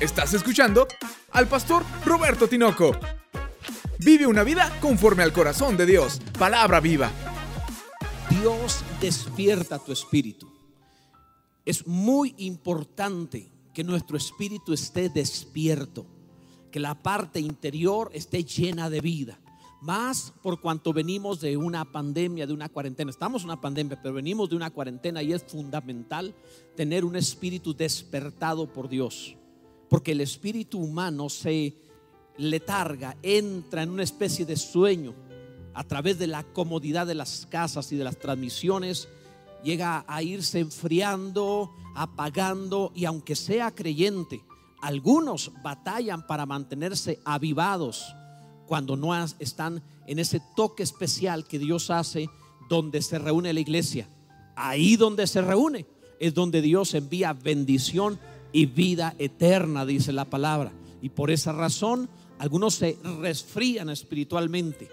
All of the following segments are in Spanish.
Estás escuchando al pastor Roberto Tinoco. Vive una vida conforme al corazón de Dios. Palabra viva. Dios despierta tu espíritu. Es muy importante que nuestro espíritu esté despierto, que la parte interior esté llena de vida. Más por cuanto venimos de una pandemia, de una cuarentena. Estamos en una pandemia, pero venimos de una cuarentena y es fundamental tener un espíritu despertado por Dios porque el espíritu humano se letarga, entra en una especie de sueño a través de la comodidad de las casas y de las transmisiones, llega a irse enfriando, apagando y aunque sea creyente, algunos batallan para mantenerse avivados cuando no están en ese toque especial que Dios hace donde se reúne la iglesia. Ahí donde se reúne es donde Dios envía bendición y vida eterna, dice la palabra. Y por esa razón algunos se resfrían espiritualmente,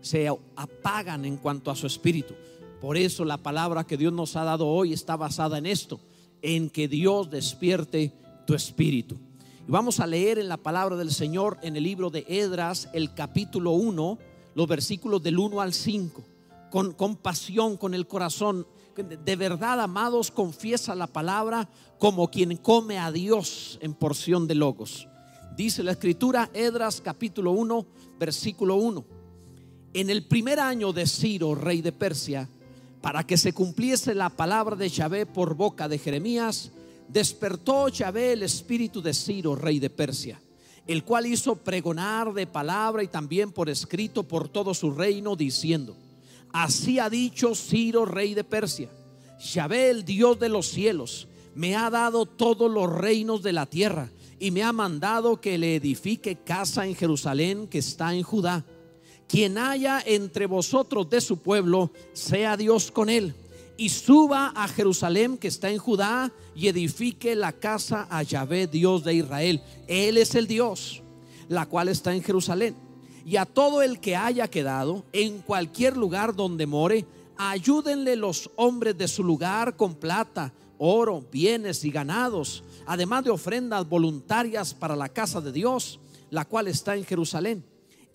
se apagan en cuanto a su espíritu. Por eso la palabra que Dios nos ha dado hoy está basada en esto, en que Dios despierte tu espíritu. Y vamos a leer en la palabra del Señor en el libro de Edras, el capítulo 1, los versículos del 1 al 5, con compasión, con el corazón de verdad, amados, confiesa la palabra como quien come a Dios en porción de logos. Dice la escritura, Edras capítulo 1, versículo 1. En el primer año de Ciro, rey de Persia, para que se cumpliese la palabra de Yahvé por boca de Jeremías, despertó Yahvé el espíritu de Ciro, rey de Persia, el cual hizo pregonar de palabra y también por escrito por todo su reino, diciendo, Así ha dicho Ciro, rey de Persia. Yahvé, el Dios de los cielos, me ha dado todos los reinos de la tierra y me ha mandado que le edifique casa en Jerusalén que está en Judá. Quien haya entre vosotros de su pueblo, sea Dios con él. Y suba a Jerusalén que está en Judá y edifique la casa a Yahvé, Dios de Israel. Él es el Dios, la cual está en Jerusalén y a todo el que haya quedado en cualquier lugar donde more, ayúdenle los hombres de su lugar con plata, oro, bienes y ganados, además de ofrendas voluntarias para la casa de Dios, la cual está en Jerusalén.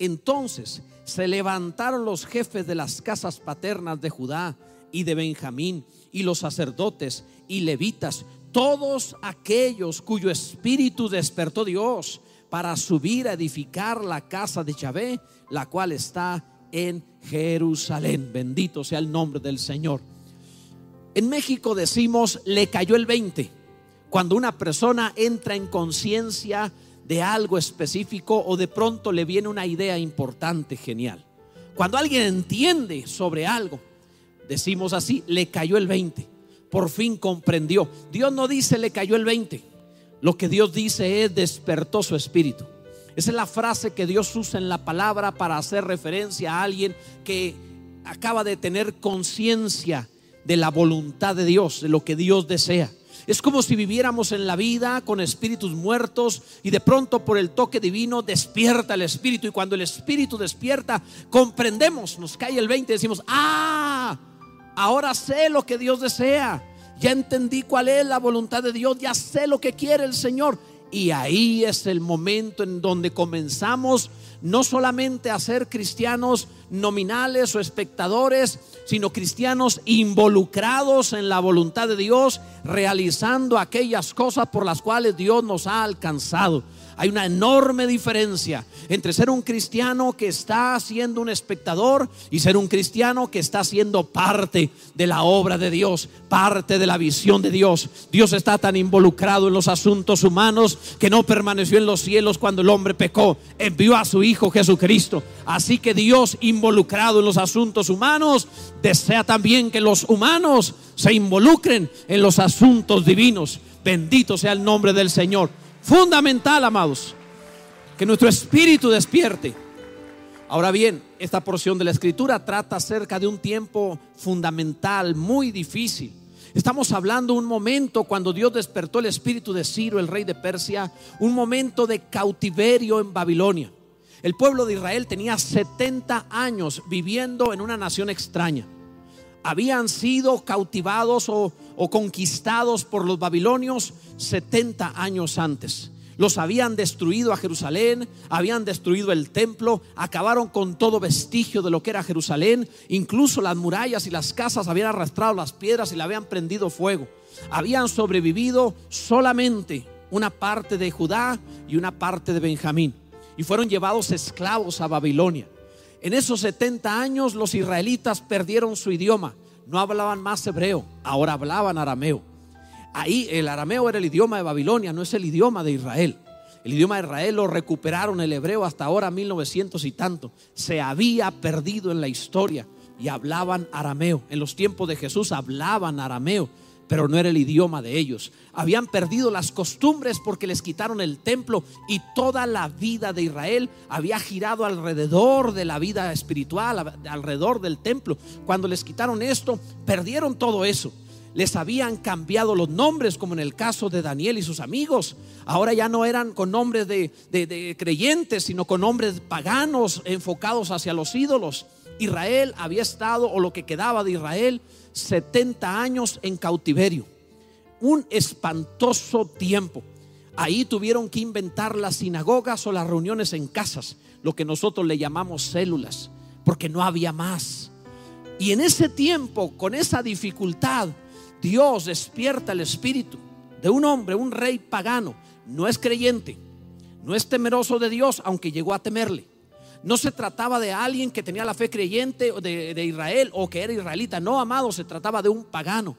Entonces se levantaron los jefes de las casas paternas de Judá y de Benjamín, y los sacerdotes y levitas, todos aquellos cuyo espíritu despertó Dios para subir a edificar la casa de Yahvé, la cual está en Jerusalén. Bendito sea el nombre del Señor. En México decimos, le cayó el 20. Cuando una persona entra en conciencia de algo específico o de pronto le viene una idea importante, genial. Cuando alguien entiende sobre algo, decimos así, le cayó el 20. Por fin comprendió. Dios no dice le cayó el 20. Lo que Dios dice es despertó su espíritu. Esa es la frase que Dios usa en la palabra para hacer referencia a alguien que acaba de tener conciencia de la voluntad de Dios, de lo que Dios desea. Es como si viviéramos en la vida con espíritus muertos y de pronto por el toque divino despierta el espíritu y cuando el espíritu despierta comprendemos, nos cae el 20 y decimos, ah, ahora sé lo que Dios desea ya entendí cuál es la voluntad de Dios, ya sé lo que quiere el Señor. Y ahí es el momento en donde comenzamos no solamente a ser cristianos nominales o espectadores, sino cristianos involucrados en la voluntad de Dios, realizando aquellas cosas por las cuales Dios nos ha alcanzado. Hay una enorme diferencia entre ser un cristiano que está siendo un espectador y ser un cristiano que está siendo parte de la obra de Dios, parte de la visión de Dios. Dios está tan involucrado en los asuntos humanos que no permaneció en los cielos cuando el hombre pecó, envió a su Hijo Jesucristo. Así que Dios involucrado en los asuntos humanos desea también que los humanos se involucren en los asuntos divinos. Bendito sea el nombre del Señor fundamental, amados, que nuestro espíritu despierte. Ahora bien, esta porción de la escritura trata acerca de un tiempo fundamental, muy difícil. Estamos hablando un momento cuando Dios despertó el espíritu de Ciro, el rey de Persia, un momento de cautiverio en Babilonia. El pueblo de Israel tenía 70 años viviendo en una nación extraña. Habían sido cautivados o o conquistados por los babilonios 70 años antes. Los habían destruido a Jerusalén, habían destruido el templo, acabaron con todo vestigio de lo que era Jerusalén, incluso las murallas y las casas habían arrastrado las piedras y le habían prendido fuego. Habían sobrevivido solamente una parte de Judá y una parte de Benjamín y fueron llevados esclavos a Babilonia. En esos 70 años los israelitas perdieron su idioma, no hablaban más hebreo, ahora hablaban arameo. Ahí el arameo era el idioma de Babilonia, no es el idioma de Israel. El idioma de Israel lo recuperaron el hebreo hasta ahora 1900 y tanto. Se había perdido en la historia y hablaban arameo. En los tiempos de Jesús hablaban arameo, pero no era el idioma de ellos. Habían perdido las costumbres porque les quitaron el templo y toda la vida de Israel había girado alrededor de la vida espiritual, alrededor del templo. Cuando les quitaron esto, perdieron todo eso les habían cambiado los nombres, como en el caso de Daniel y sus amigos. Ahora ya no eran con nombres de, creyentes, sino con nombres paganos enfocados hacia los ídolos. Israel había estado, o lo que quedaba de Israel, 70 años en cautiverio. Un espantoso tiempo. Ahí tuvieron que inventar las sinagogas o las reuniones en casas, lo que nosotros le llamamos células, porque no había más. Y en ese tiempo, con esa dificultad, Dios despierta el espíritu de un hombre, un rey pagano, no es creyente, no es temeroso de Dios, aunque llegó a temerle. No se trataba de alguien que tenía la fe creyente de, de Israel o que era israelita, no amado, se trataba de un pagano,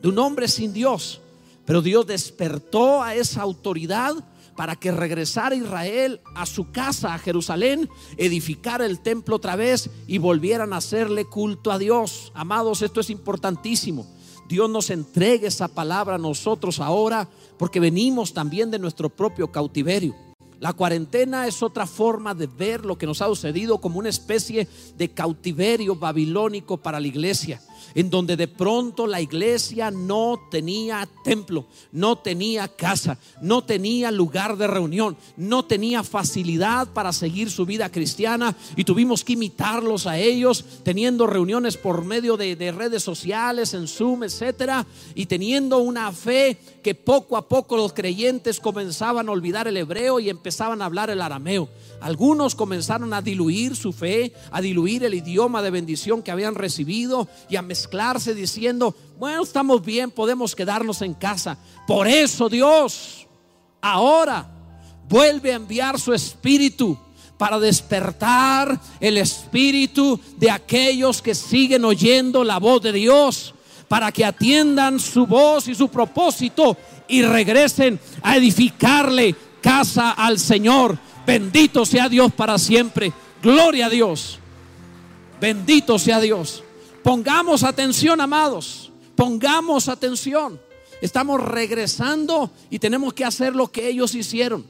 de un hombre sin Dios. Pero Dios despertó a esa autoridad para que regresara Israel a su casa, a Jerusalén, edificara el templo otra vez y volvieran a hacerle culto a Dios. Amados, esto es importantísimo. Dios nos entregue esa palabra a nosotros ahora porque venimos también de nuestro propio cautiverio. La cuarentena es otra forma de ver lo que nos ha sucedido como una especie de cautiverio babilónico para la iglesia en donde de pronto la iglesia no tenía templo, no tenía casa, no tenía lugar de reunión, no tenía facilidad para seguir su vida cristiana y tuvimos que imitarlos a ellos, teniendo reuniones por medio de, de redes sociales, en Zoom, etcétera, y teniendo una fe que poco a poco los creyentes comenzaban a olvidar el hebreo y empezaban a hablar el arameo. Algunos comenzaron a diluir su fe, a diluir el idioma de bendición que habían recibido y a mezclarse diciendo, bueno, estamos bien, podemos quedarnos en casa. Por eso Dios ahora vuelve a enviar su espíritu para despertar el espíritu de aquellos que siguen oyendo la voz de Dios, para que atiendan su voz y su propósito y regresen a edificarle casa al Señor Bendito sea Dios para siempre. Gloria a Dios. Bendito sea Dios. Pongamos atención, amados. Pongamos atención. Estamos regresando y tenemos que hacer lo que ellos hicieron.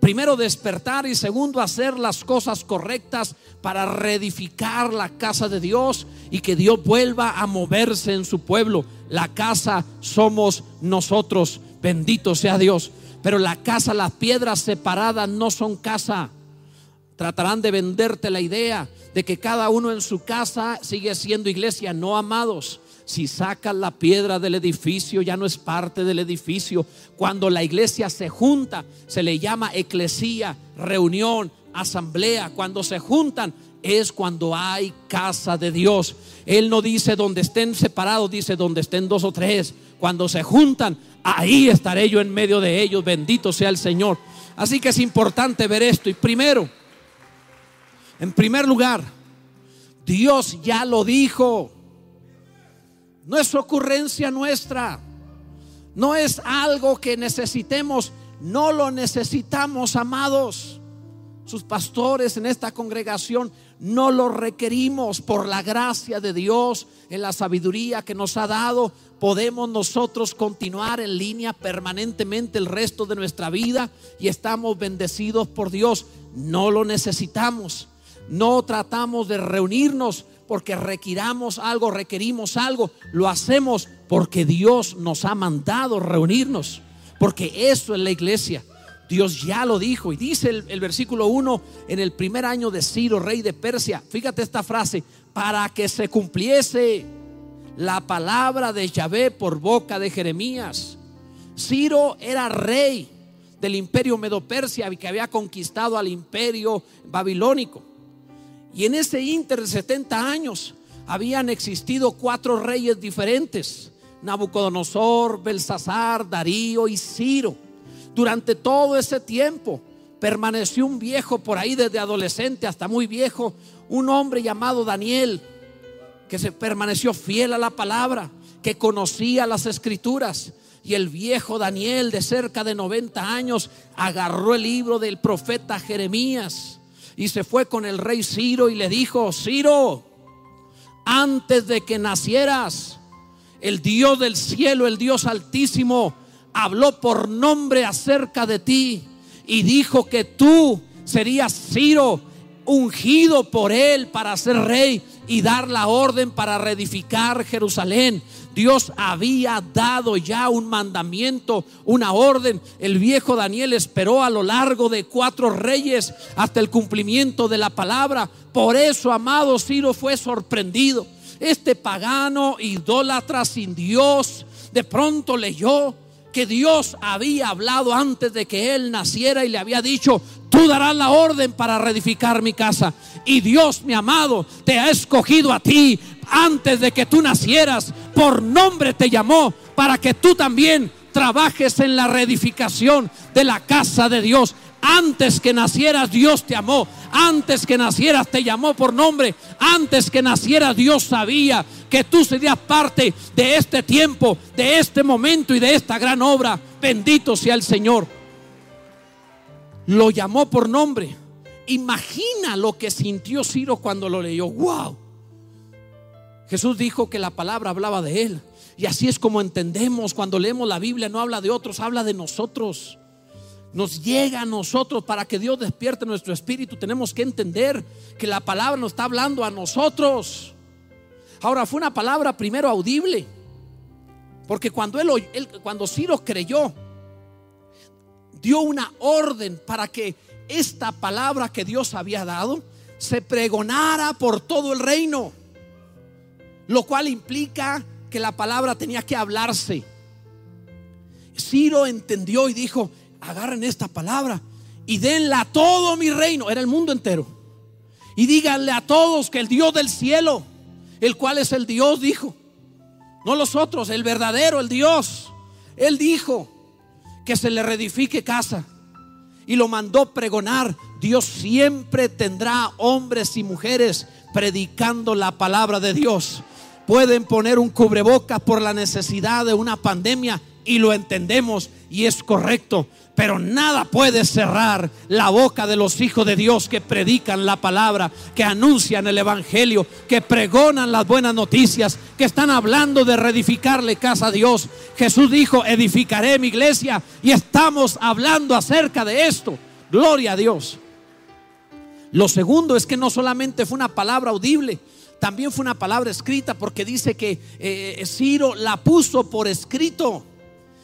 Primero despertar y segundo hacer las cosas correctas para reedificar la casa de Dios y que Dios vuelva a moverse en su pueblo. La casa somos nosotros. Bendito sea Dios. Pero la casa, las piedras separadas no son casa. Tratarán de venderte la idea de que cada uno en su casa sigue siendo iglesia. No, amados. Si sacas la piedra del edificio, ya no es parte del edificio. Cuando la iglesia se junta, se le llama eclesía, reunión, asamblea. Cuando se juntan, es cuando hay casa de Dios. Él no dice donde estén separados, dice donde estén dos o tres. Cuando se juntan, ahí estaré yo en medio de ellos, bendito sea el Señor. Así que es importante ver esto. Y primero, en primer lugar, Dios ya lo dijo. No es ocurrencia nuestra. No es algo que necesitemos. No lo necesitamos, amados. Sus pastores en esta congregación no lo requerimos por la gracia de Dios, en la sabiduría que nos ha dado. Podemos nosotros continuar en línea permanentemente el resto de nuestra vida y estamos bendecidos por Dios. No lo necesitamos. No tratamos de reunirnos porque requiramos algo, requerimos algo. Lo hacemos porque Dios nos ha mandado reunirnos. Porque eso es la iglesia. Dios ya lo dijo. Y dice el, versículo 1 en el primer año de Ciro, rey de Persia. Fíjate esta frase, para que se cumpliese la palabra de Yahvé por boca de Jeremías. Ciro era rey del imperio Medo-Persia que había conquistado al imperio babilónico. Y en ese inter de 70 años habían existido cuatro reyes diferentes, Nabucodonosor, Belsasar, Darío y Ciro. Durante todo ese tiempo permaneció un viejo por ahí desde adolescente hasta muy viejo, un hombre llamado Daniel, que se permaneció fiel a la palabra, que conocía las escrituras. Y el viejo Daniel de cerca de 90 años agarró el libro del profeta Jeremías y se fue con el rey Ciro y le dijo, Ciro, antes de que nacieras, el Dios del cielo, el Dios altísimo, habló por nombre acerca de ti y dijo que tú serías Ciro, ungido por él para ser rey y dar la orden para reedificar Jerusalén. Dios había dado ya un mandamiento, una orden. El viejo Daniel esperó a lo largo de cuatro reyes hasta el cumplimiento de la palabra. Por eso, amado Ciro, fue sorprendido. Este pagano, idólatra sin Dios, de pronto leyó que Dios había hablado antes de que él naciera y le había dicho, tú darás la orden para reedificar mi casa. Y Dios, mi amado, te ha escogido a ti antes de que tú nacieras. Por nombre te llamó para que tú también trabajes en la reedificación de la casa de Dios. Antes que nacieras Dios te amó. Antes que nacieras te llamó por nombre. Antes que nacieras Dios sabía que tú serías parte de este tiempo, de este momento y de esta gran obra. Bendito sea el Señor. Lo llamó por nombre. Imagina lo que sintió Ciro cuando lo leyó. Wow. Jesús dijo que la palabra hablaba de él. Y así es como entendemos cuando leemos la Biblia, no habla de otros, habla de nosotros nos llega a nosotros para que Dios despierte nuestro espíritu, tenemos que entender que la palabra nos está hablando a nosotros. Ahora fue una palabra primero audible, porque cuando él, cuando Ciro creyó, dio una orden para que esta palabra que Dios había dado se pregonara por todo el reino, lo cual implica que la palabra tenía que hablarse. Ciro entendió y dijo, agarren esta palabra y denla a todo mi reino, era el mundo entero. Y díganle a todos que el Dios del cielo, el cual es el Dios, dijo, no los otros, el verdadero, el Dios, Él dijo que se le reedifique casa y lo mandó pregonar. Dios siempre tendrá hombres y mujeres predicando la palabra de Dios. Pueden poner un cubrebocas por la necesidad de una pandemia y lo entendemos y es correcto. Pero nada puede cerrar la boca de los hijos de Dios que predican la palabra, que anuncian el Evangelio, que pregonan las buenas noticias, que están hablando de reedificarle casa a Dios. Jesús dijo, edificaré mi iglesia y estamos hablando acerca de esto. Gloria a Dios. Lo segundo es que no solamente fue una palabra audible, también fue una palabra escrita porque dice que eh, Ciro la puso por escrito.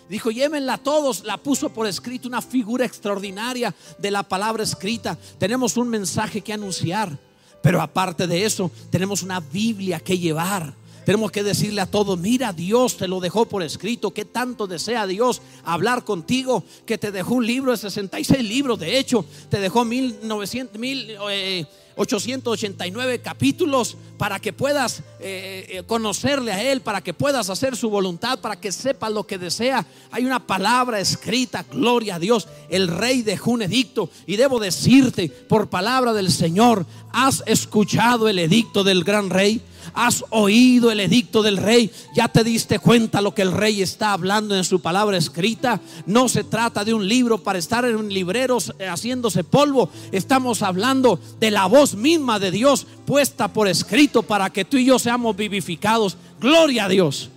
Dijo, llévenla todos. La puso por escrito una figura extraordinaria de la palabra escrita. Tenemos un mensaje que anunciar. Pero aparte de eso, tenemos una Biblia que llevar. Tenemos que decirle a todos, mira, Dios te lo dejó por escrito, que tanto desea Dios hablar contigo, que te dejó un libro de 66 libros, de hecho, te dejó 1900, mil, eh, 889 capítulos para que puedas eh, eh, conocerle a Él, para que puedas hacer su voluntad, para que sepas lo que desea. Hay una palabra escrita, gloria a Dios. El rey dejó un edicto y debo decirte por palabra del Señor, ¿has escuchado el edicto del gran rey? Has oído el edicto del rey, ya te diste cuenta lo que el rey está hablando en su palabra escrita. No se trata de un libro para estar en un librero eh, haciéndose polvo. Estamos hablando de la voz misma de Dios puesta por escrito para que tú y yo seamos vivificados. Gloria a Dios.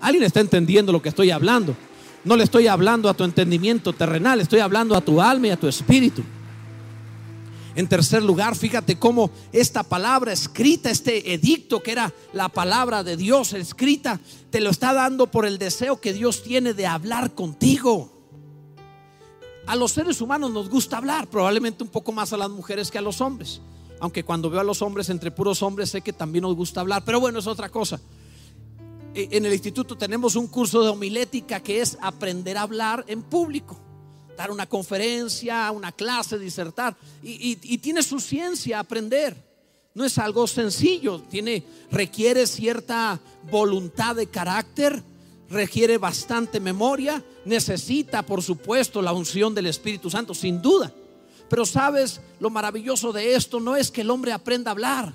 ¿Alguien está entendiendo lo que estoy hablando? No le estoy hablando a tu entendimiento terrenal, estoy hablando a tu alma y a tu espíritu. En tercer lugar, fíjate cómo esta palabra escrita, este edicto que era la palabra de Dios escrita, te lo está dando por el deseo que Dios tiene de hablar contigo. A los seres humanos nos gusta hablar, probablemente un poco más a las mujeres que a los hombres. Aunque cuando veo a los hombres entre puros hombres sé que también nos gusta hablar, pero bueno, es otra cosa. E, en el instituto tenemos un curso de homilética que es aprender a hablar en público. Dar una conferencia, una clase, disertar. Y, tiene su ciencia aprender. No es algo sencillo, tiene, requiere cierta voluntad de carácter, requiere bastante memoria, necesita, por supuesto, la unción del Espíritu Santo, sin duda. Pero sabes, lo maravilloso de esto no es que el hombre aprenda a hablar.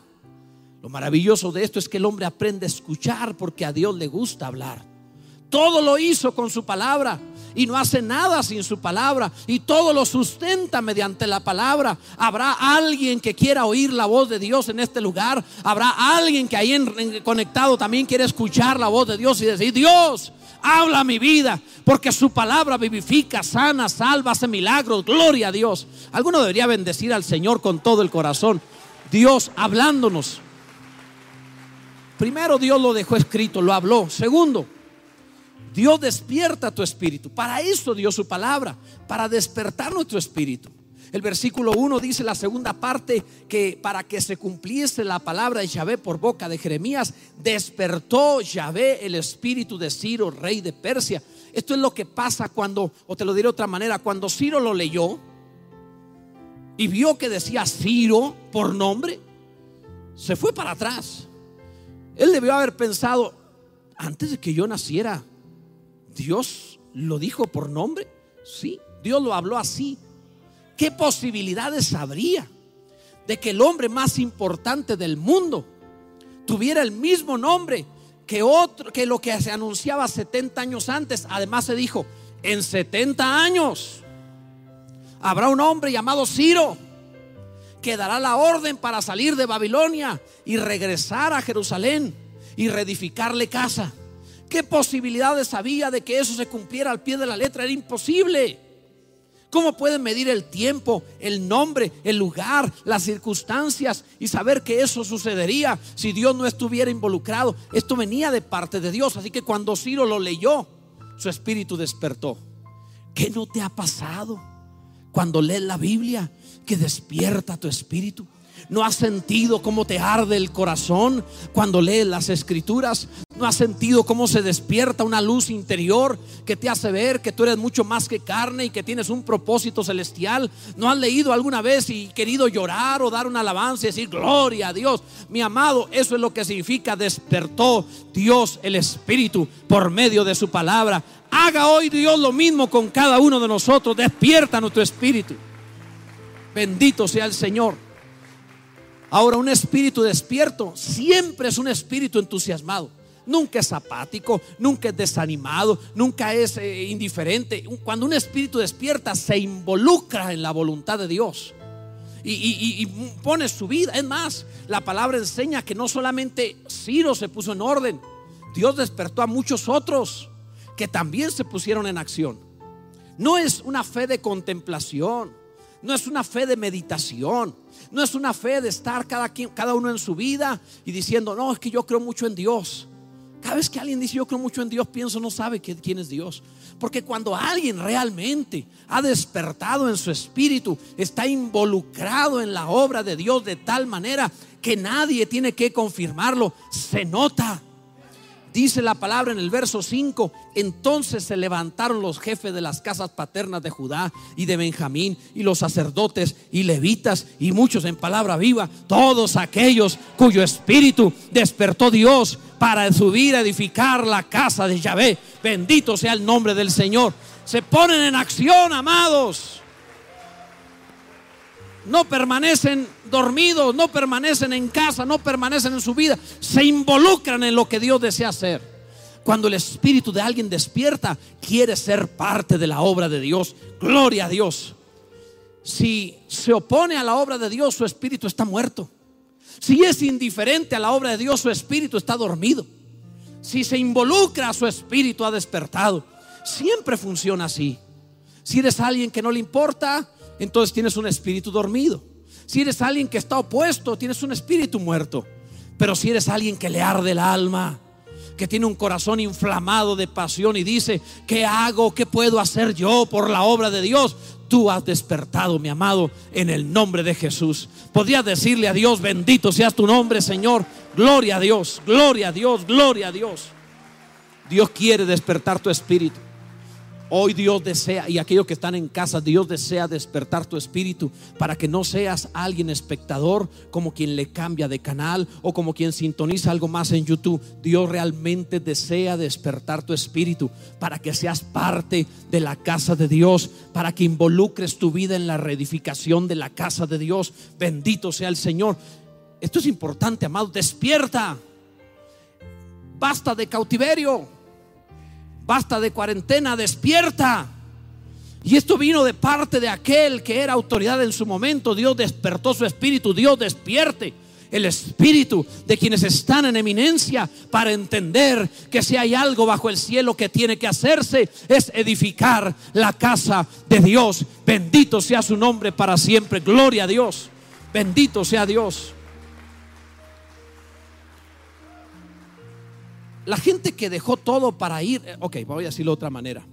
Lo maravilloso de esto es que el hombre aprende a escuchar porque a Dios le gusta hablar. Todo lo hizo con su palabra y no hace nada sin su palabra y todo lo sustenta mediante la palabra. Habrá alguien que quiera oír la voz de Dios en este lugar. Habrá alguien que ahí conectado también quiere escuchar la voz de Dios y decir, Dios, habla mi vida, porque su palabra vivifica, sana, salva, hace milagros. Gloria a Dios. Alguno debería bendecir al Señor con todo el corazón. Dios hablándonos. Primero Dios lo dejó escrito, lo habló. Segundo, Dios despierta tu espíritu. Para eso dio su palabra, para despertar nuestro espíritu. El versículo 1 dice la segunda parte que para que se cumpliese la palabra de Yahvé por boca de Jeremías, despertó Yahvé el espíritu de Ciro, rey de Persia. Esto es lo que pasa cuando, o te lo diré de otra manera, cuando Ciro lo leyó y vio que decía Ciro por nombre, se fue para atrás. Él debió haber pensado, antes de que yo naciera, Dios lo dijo por nombre. Sí, Dios lo habló así. ¿Qué posibilidades habría de que el hombre más importante del mundo tuviera el mismo nombre que otro que lo que se anunciaba 70 años antes? Además se dijo, en 70 años habrá un hombre llamado Ciro que dará la orden para salir de Babilonia y regresar a Jerusalén y reedificarle casa. ¿Qué posibilidades había de que eso se cumpliera al pie de la letra? Era imposible. ¿Cómo pueden medir el tiempo, el nombre, el lugar, las circunstancias y saber que eso sucedería si Dios no estuviera involucrado? Esto venía de parte de Dios. Así que cuando Ciro lo leyó, su espíritu despertó. ¿Qué no te ha pasado cuando lees la Biblia que despierta tu espíritu? ¿No has sentido cómo te arde el corazón cuando lees las escrituras? ¿No has sentido cómo se despierta una luz interior que te hace ver que tú eres mucho más que carne y que tienes un propósito celestial? ¿No has leído alguna vez y querido llorar o dar una alabanza y decir gloria a Dios? Mi amado, eso es lo que significa despertó Dios el Espíritu por medio de su palabra. Haga hoy Dios lo mismo con cada uno de nosotros. Despierta nuestro espíritu. Bendito sea el Señor. Ahora, un espíritu despierto siempre es un espíritu entusiasmado. Nunca es apático, nunca es desanimado, nunca es eh, indiferente. Cuando un espíritu despierta, se involucra en la voluntad de Dios. Y, pone su vida. Es más, la palabra enseña que no solamente Ciro se puso en orden, Dios despertó a muchos otros que también se pusieron en acción. No es una fe de contemplación, no es una fe de meditación, no es una fe de estar cada, cada uno en su vida y diciendo, no, es que yo creo mucho en Dios. Cada vez que alguien dice yo creo mucho en Dios, pienso no sabe quién es Dios. Porque cuando alguien realmente ha despertado en su espíritu, está involucrado en la obra de Dios de tal manera que nadie tiene que confirmarlo, se nota. Dice la palabra en el verso 5, entonces se levantaron los jefes de las casas paternas de Judá y de Benjamín y los sacerdotes y levitas y muchos en palabra viva, todos aquellos cuyo espíritu despertó Dios para subir a edificar la casa de Yahvé. Bendito sea el nombre del Señor. Se ponen en acción, amados no permanecen dormidos, no permanecen en casa, no permanecen en su vida, se involucran en lo que Dios desea hacer. Cuando el espíritu de alguien despierta, quiere ser parte de la obra de Dios. Gloria a Dios. Si se opone a la obra de Dios, su espíritu está muerto. Si es indiferente a la obra de Dios, su espíritu está dormido. Si se involucra, su espíritu ha despertado. Siempre funciona así. Si eres alguien que no le importa, entonces tienes un espíritu dormido. Si eres alguien que está opuesto, tienes un espíritu muerto. Pero si eres alguien que le arde el alma, que tiene un corazón inflamado de pasión y dice, ¿qué hago? ¿Qué puedo hacer yo por la obra de Dios? Tú has despertado, mi amado, en el nombre de Jesús. Podrías decirle a Dios, bendito seas tu nombre, Señor. Gloria a Dios, gloria a Dios, gloria a Dios. Dios quiere despertar tu espíritu. Hoy Dios desea, y aquellos que están en casa, Dios desea despertar tu espíritu para que no seas alguien espectador como quien le cambia de canal o como quien sintoniza algo más en YouTube. Dios realmente desea despertar tu espíritu para que seas parte de la casa de Dios, para que involucres tu vida en la reedificación de la casa de Dios. Bendito sea el Señor. Esto es importante, amado. Despierta. Basta de cautiverio basta de cuarentena, despierta. Y esto vino de parte de aquel que era autoridad en su momento. Dios despertó su espíritu, Dios despierte el espíritu de quienes están en eminencia para entender que si hay algo bajo el cielo que tiene que hacerse es edificar la casa de Dios. Bendito sea su nombre para siempre. Gloria a Dios. Bendito sea Dios. La gente que dejó todo para ir, eh, ok, voy a decirlo de otra manera.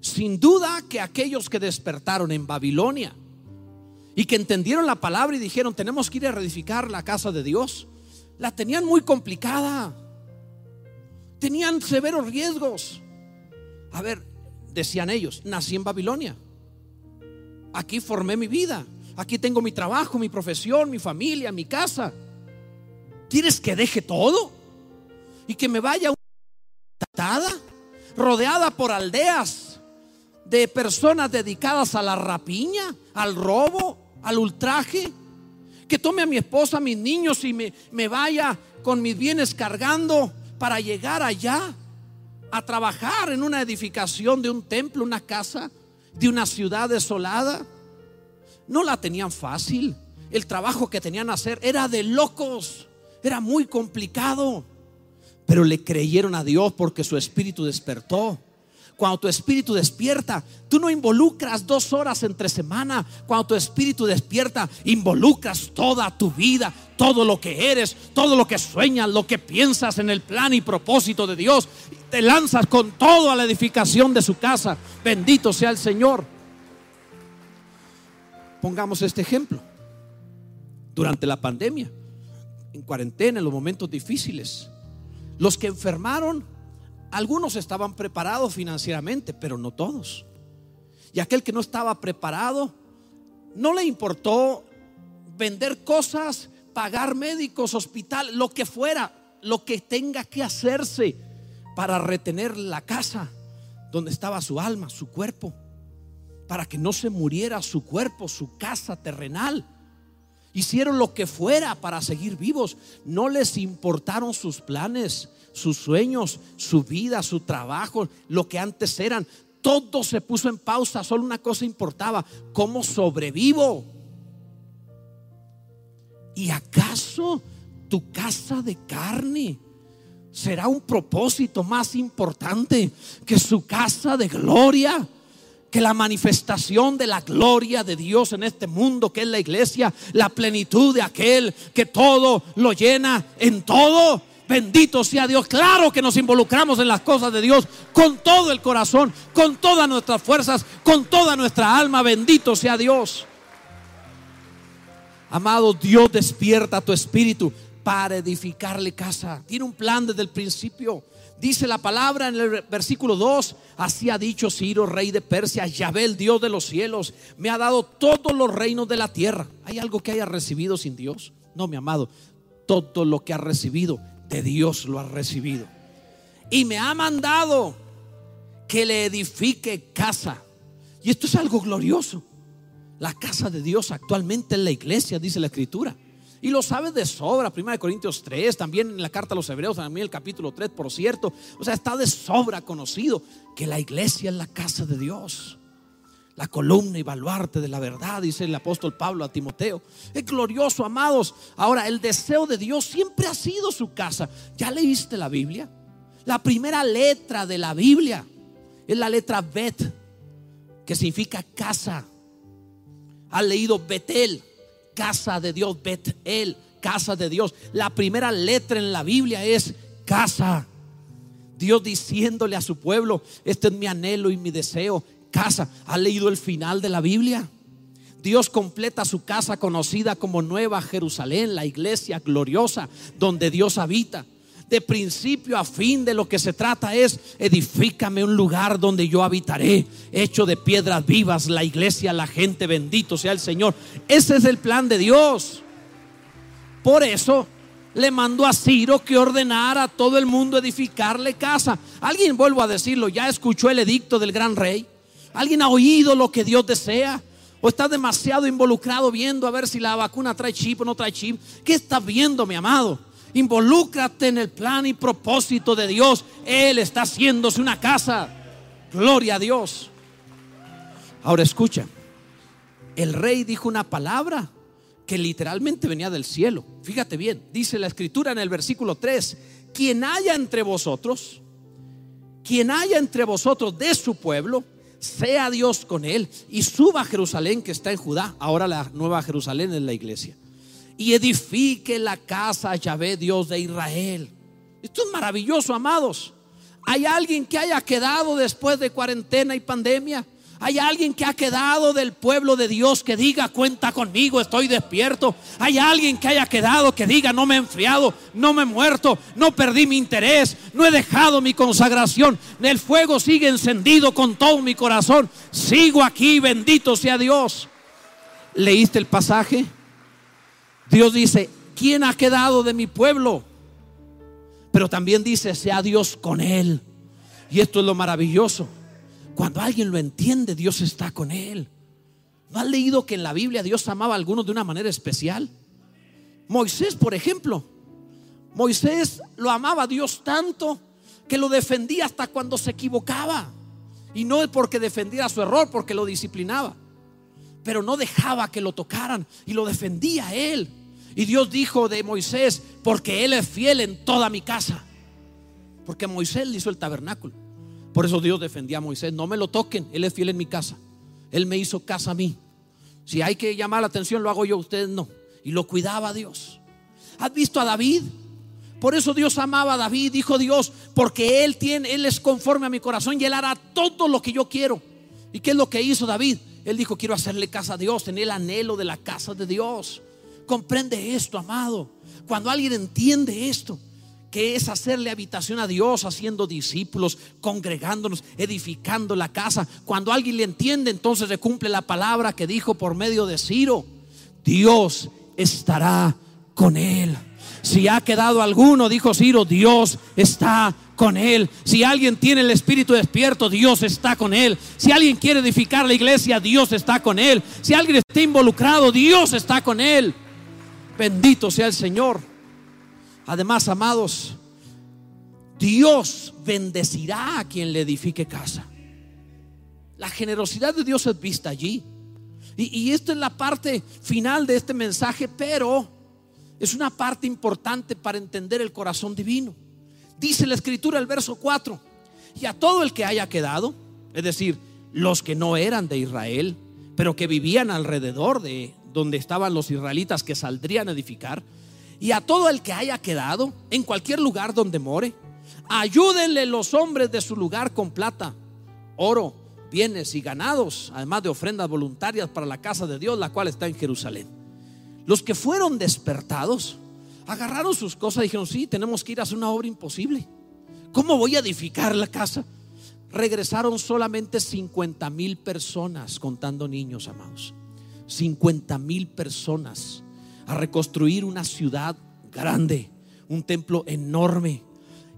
Sin duda que aquellos que despertaron en Babilonia y que entendieron la palabra y dijeron, tenemos que ir a reedificar la casa de Dios, la tenían muy complicada. Tenían severos riesgos. A ver, decían ellos, nací en Babilonia. Aquí formé mi vida. Aquí tengo mi trabajo, mi profesión, mi familia, mi casa. ¿Quieres que deje todo? Y que me vaya rodeada por aldeas de personas dedicadas a la rapiña, al robo, al ultraje. Que tome a mi esposa, a mis niños y me, me vaya con mis bienes cargando para llegar allá a trabajar en una edificación de un templo, una casa, de una ciudad desolada. No la tenían fácil. El trabajo que tenían hacer era de locos. Era muy complicado. Pero le creyeron a Dios porque su espíritu despertó. Cuando tu espíritu despierta, tú no involucras dos horas entre semana. Cuando tu espíritu despierta, involucras toda tu vida, todo lo que eres, todo lo que sueñas, lo que piensas en el plan y propósito de Dios. Te lanzas con todo a la edificación de su casa. Bendito sea el Señor. Pongamos este ejemplo. Durante la pandemia, en cuarentena, en los momentos difíciles, los que enfermaron, algunos estaban preparados financieramente, pero no todos. Y aquel que no estaba preparado, no le importó vender cosas, pagar médicos, hospital, lo que fuera, lo que tenga que hacerse para retener la casa donde estaba su alma, su cuerpo, para que no se muriera su cuerpo, su casa terrenal. Hicieron lo que fuera para seguir vivos. No les importaron sus planes, sus sueños, su vida, su trabajo, lo que antes eran. Todo se puso en pausa. Solo una cosa importaba, ¿cómo sobrevivo? ¿Y acaso tu casa de carne será un propósito más importante que su casa de gloria? Que la manifestación de la gloria de Dios en este mundo, que es la iglesia, la plenitud de aquel que todo lo llena en todo. Bendito sea Dios. Claro que nos involucramos en las cosas de Dios con todo el corazón, con todas nuestras fuerzas, con toda nuestra alma. Bendito sea Dios. Amado, Dios despierta tu espíritu para edificarle casa. Tiene un plan desde el principio. Dice la palabra en el versículo 2, así ha dicho Ciro, rey de Persia, Yahvé, el Dios de los cielos, me ha dado todos los reinos de la tierra. ¿Hay algo que haya recibido sin Dios? No, mi amado, todo lo que ha recibido, de Dios lo ha recibido. Y me ha mandado que le edifique casa. Y esto es algo glorioso. La casa de Dios actualmente en la iglesia, dice la escritura. Y lo sabes de sobra, 1 Corintios 3, también en la carta a los Hebreos, también el capítulo 3, por cierto. O sea, está de sobra conocido que la iglesia es la casa de Dios. La columna y baluarte de la verdad, dice el apóstol Pablo a Timoteo. Es glorioso, amados. Ahora, el deseo de Dios siempre ha sido su casa. ¿Ya leíste la Biblia? La primera letra de la Biblia es la letra Bet, que significa casa. ¿Has leído Betel? Casa de Dios, Betel, casa de Dios. La primera letra en la Biblia es casa. Dios diciéndole a su pueblo, este es mi anhelo y mi deseo, casa. ¿Ha leído el final de la Biblia? Dios completa su casa conocida como Nueva Jerusalén, la iglesia gloriosa donde Dios habita. De principio a fin de lo que se trata es, edifícame un lugar donde yo habitaré, hecho de piedras vivas, la iglesia, la gente, bendito sea el Señor. Ese es el plan de Dios. Por eso le mandó a Ciro que ordenara a todo el mundo edificarle casa. Alguien, vuelvo a decirlo, ya escuchó el edicto del gran rey. Alguien ha oído lo que Dios desea. O está demasiado involucrado viendo a ver si la vacuna trae chip o no trae chip. ¿Qué estás viendo, mi amado? Involúcrate en el plan y propósito de Dios. Él está haciéndose una casa. Gloria a Dios. Ahora escucha. El rey dijo una palabra que literalmente venía del cielo. Fíjate bien, dice la escritura en el versículo 3, quien haya entre vosotros, quien haya entre vosotros de su pueblo, sea Dios con él y suba a Jerusalén que está en Judá. Ahora la nueva Jerusalén es la iglesia. Y edifique la casa a Yahvé, Dios de Israel. Esto es maravilloso, amados. ¿Hay alguien que haya quedado después de cuarentena y pandemia? Hay alguien que ha quedado del pueblo de Dios que diga, cuenta conmigo, estoy despierto. Hay alguien que haya quedado que diga, no me he enfriado, no me he muerto, no perdí mi interés, no he dejado mi consagración. El fuego sigue encendido con todo mi corazón. Sigo aquí, bendito sea Dios. ¿Leíste el pasaje? Dios dice, ¿quién ha quedado de mi pueblo? Pero también dice, sea Dios con él. Y esto es lo maravilloso. Cuando alguien lo entiende, Dios está con él. ¿No has leído que en la Biblia Dios amaba a algunos de una manera especial? Moisés, por ejemplo. Moisés lo amaba a Dios tanto que lo defendía hasta cuando se equivocaba. Y no es porque defendiera su error, porque lo disciplinaba. Pero no dejaba que lo tocaran y lo defendía a él. Y Dios dijo de Moisés, porque él es fiel en toda mi casa. Porque Moisés le hizo el tabernáculo. Por eso Dios defendía a Moisés. No me lo toquen, Él es fiel en mi casa. Él me hizo casa a mí. Si hay que llamar la atención, lo hago yo, ustedes no. Y lo cuidaba Dios. ¿Has visto a David? Por eso Dios amaba a David, dijo Dios, porque Él tiene, Él es conforme a mi corazón y Él hará todo lo que yo quiero. ¿Y qué es lo que hizo David? Él dijo, quiero hacerle casa a Dios, tener el anhelo de la casa de Dios. Comprende esto, amado. Cuando alguien entiende esto, que es hacerle habitación a Dios, haciendo discípulos, congregándonos, edificando la casa. Cuando alguien le entiende, entonces se cumple la palabra que dijo por medio de Ciro. Dios estará con él. Si ha quedado alguno, dijo Ciro, Dios está con él. Si alguien tiene el espíritu despierto, Dios está con él. Si alguien quiere edificar la iglesia, Dios está con él. Si alguien está involucrado, Dios está con él. Bendito sea el Señor. Además, amados, Dios bendecirá a quien le edifique casa. La generosidad de Dios es vista allí. Y, esta es la parte final de este mensaje, pero es una parte importante para entender el corazón divino. Dice la escritura, el verso 4, y a todo el que haya quedado, es decir, los que no eran de Israel, pero que vivían alrededor de donde estaban los israelitas que saldrían a edificar, y a todo el que haya quedado en cualquier lugar donde more, ayúdenle los hombres de su lugar con plata, oro, bienes y ganados, además de ofrendas voluntarias para la casa de Dios, la cual está en Jerusalén. Los que fueron despertados agarraron sus cosas y dijeron, sí, tenemos que ir a hacer una obra imposible. ¿Cómo voy a edificar la casa? Regresaron solamente 50 mil personas, contando niños, amados. 50 mil personas a reconstruir una ciudad grande, un templo enorme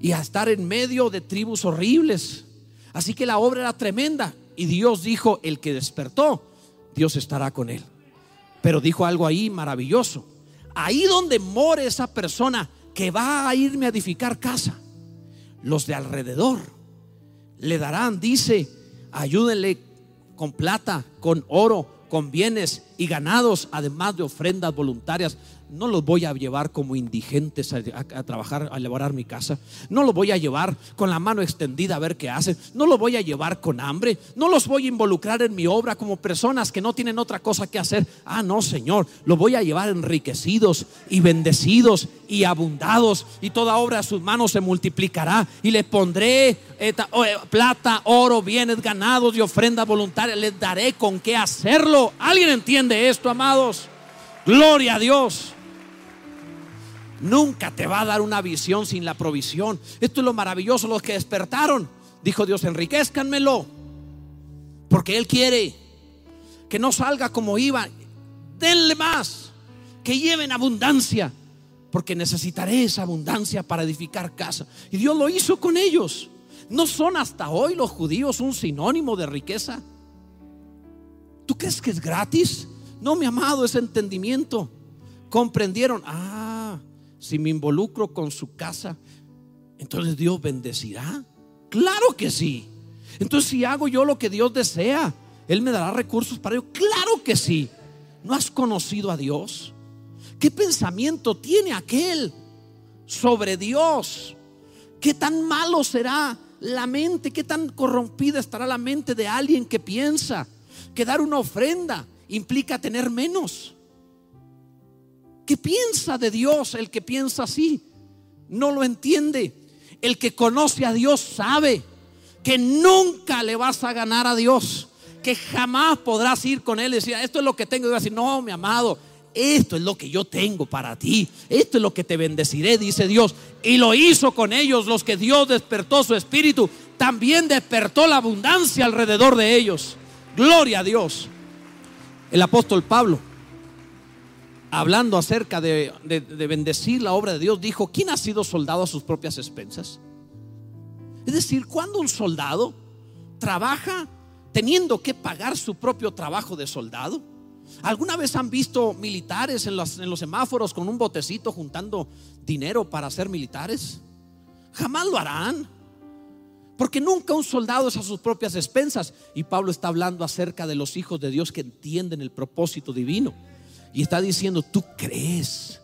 y a estar en medio de tribus horribles. Así que la obra era tremenda y Dios dijo, el que despertó, Dios estará con él. Pero dijo algo ahí maravilloso. Ahí donde more esa persona que va a irme a edificar casa, los de alrededor le darán, dice, ayúdenle con plata, con oro, con bienes y ganados, además de ofrendas voluntarias no los voy a llevar como indigentes a, trabajar, a elaborar mi casa. No los voy a llevar con la mano extendida a ver qué hacen. No los voy a llevar con hambre. No los voy a involucrar en mi obra como personas que no tienen otra cosa que hacer. Ah, no, Señor. Los voy a llevar enriquecidos y bendecidos y abundados. Y toda obra a sus manos se multiplicará. Y les pondré eh, eh, plata, oro, bienes ganados y ofrenda voluntaria. Les daré con qué hacerlo. ¿Alguien entiende esto, amados? Gloria a Dios. Nunca te va a dar una visión sin la provisión. Esto es lo maravilloso, los que despertaron. Dijo Dios, enriquezcanmelo. Porque Él quiere que no salga como iba. Denle más. Que lleven abundancia. Porque necesitaré esa abundancia para edificar casa. Y Dios lo hizo con ellos. ¿No son hasta hoy los judíos un sinónimo de riqueza? ¿Tú crees que es gratis? No, mi amado, ese entendimiento. Comprendieron, ah, si me involucro con su casa, entonces Dios bendecirá. Claro que sí. Entonces si hago yo lo que Dios desea, Él me dará recursos para ello. Claro que sí. ¿No has conocido a Dios? ¿Qué pensamiento tiene aquel sobre Dios? ¿Qué tan malo será la mente? ¿Qué tan corrompida estará la mente de alguien que piensa que dar una ofrenda implica tener menos? ¿Qué piensa de Dios el que piensa así? No lo entiende. El que conoce a Dios sabe que nunca le vas a ganar a Dios, que jamás podrás ir con Él y decir, esto es lo que tengo. Y va a decir, no, mi amado, esto es lo que yo tengo para ti, esto es lo que te bendeciré, dice Dios. Y lo hizo con ellos, los que Dios despertó su espíritu, también despertó la abundancia alrededor de ellos. Gloria a Dios. El apóstol Pablo, hablando acerca de, de, bendecir la obra de Dios, dijo, ¿quién ha sido soldado a sus propias expensas? Es decir, cuando un soldado trabaja teniendo que pagar su propio trabajo de soldado, ¿Alguna vez han visto militares en los, en los semáforos con un botecito juntando dinero para ser militares? Jamás lo harán. Porque nunca un soldado es a sus propias expensas. Y Pablo está hablando acerca de los hijos de Dios que entienden el propósito divino. Y está diciendo, tú crees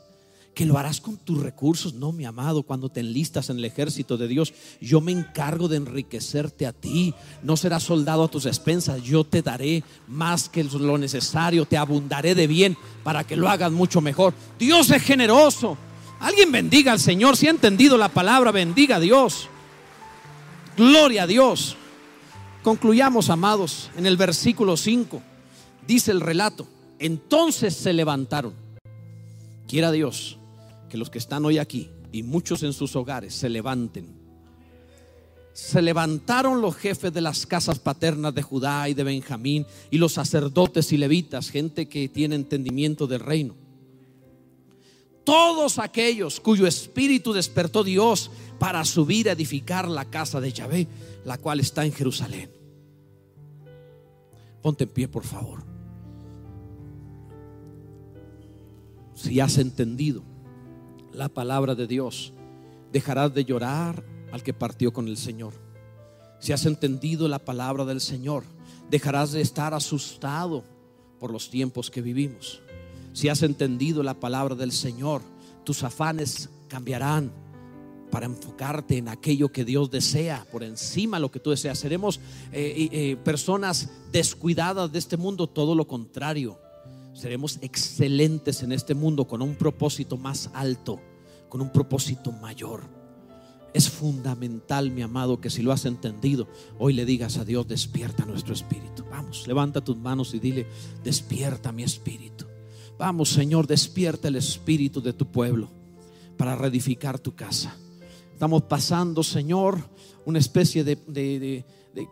que lo harás con tus recursos. No, mi amado, cuando te enlistas en el ejército de Dios, yo me encargo de enriquecerte a ti. No serás soldado a tus expensas, yo te daré más que lo necesario, te abundaré de bien para que lo hagas mucho mejor. Dios es generoso. Alguien bendiga al Señor, si ha entendido la palabra, bendiga a Dios. Gloria a Dios. Concluyamos, amados, en el versículo 5. Dice el relato, entonces se levantaron. Quiera Dios que los que están hoy aquí y muchos en sus hogares se levanten. Se levantaron los jefes de las casas paternas de Judá y de Benjamín y los sacerdotes y levitas, gente que tiene entendimiento del reino. Todos aquellos cuyo espíritu despertó Dios para subir a edificar la casa de Yahvé, la cual está en Jerusalén. Ponte en pie, por favor. Si has entendido la palabra de Dios, dejarás de llorar al que partió con el Señor. Si has entendido la palabra del Señor, dejarás de estar asustado por los tiempos que vivimos. Si has entendido la palabra del Señor, tus afanes cambiarán para enfocarte en aquello que Dios desea, por encima de lo que tú deseas. Seremos eh, eh, personas descuidadas de este mundo, todo lo contrario seremos excelentes en este mundo con un propósito más alto, con un propósito mayor. Es fundamental, mi amado, que si lo has entendido, hoy le digas a Dios, despierta nuestro espíritu. Vamos, levanta tus manos y dile, despierta mi espíritu. Vamos, Señor, despierta el espíritu de tu pueblo para reedificar tu casa. Estamos pasando, Señor, una especie de,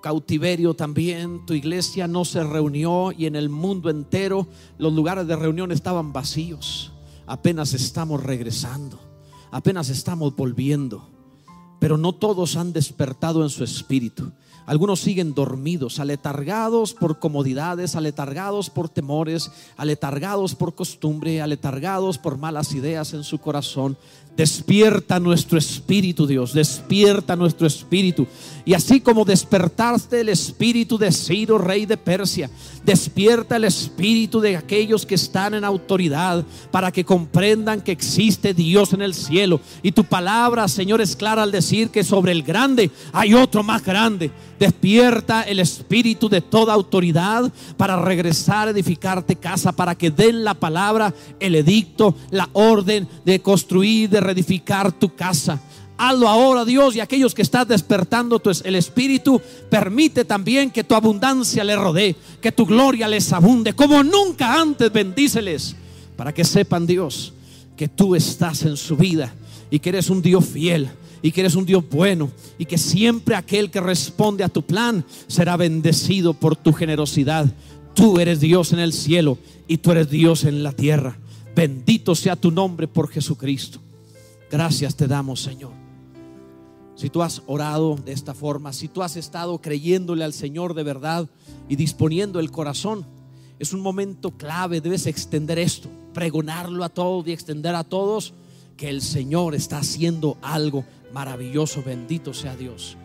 cautiverio también. Tu iglesia no se reunió y en el mundo entero los lugares de reunión estaban vacíos. Apenas estamos regresando, apenas estamos volviendo. Pero no todos han despertado en su espíritu. Algunos siguen dormidos, aletargados por comodidades, aletargados por temores, aletargados por costumbre, aletargados por malas ideas en su corazón. Despierta nuestro espíritu, Dios, despierta nuestro espíritu. Y así como despertaste el espíritu de Ciro, rey de Persia, despierta el espíritu de aquellos que están en autoridad para que comprendan que existe Dios en el cielo. Y tu palabra, Señor, es clara al decir que sobre el grande hay otro más grande. Despierta el espíritu de toda autoridad para regresar a edificarte casa, para que den la palabra, el edicto, la orden de construir, de reedificar tu casa. Hazlo ahora, Dios, y aquellos que estás despertando el Espíritu, permite también que tu abundancia les rodee, que tu gloria les abunde, como nunca antes bendíceles, para que sepan, Dios, que tú estás en su vida y que eres un Dios fiel y que eres un Dios bueno y que siempre aquel que responde a tu plan será bendecido por tu generosidad. Tú eres Dios en el cielo y tú eres Dios en la tierra. Bendito sea tu nombre por Jesucristo. Gracias te damos, Señor. Si tú has orado de esta forma, si tú has estado creyéndole al Señor de verdad y disponiendo el corazón, es un momento clave, debes extender esto, pregonarlo a todos y extender a todos que el Señor está haciendo algo maravilloso. Bendito sea Dios.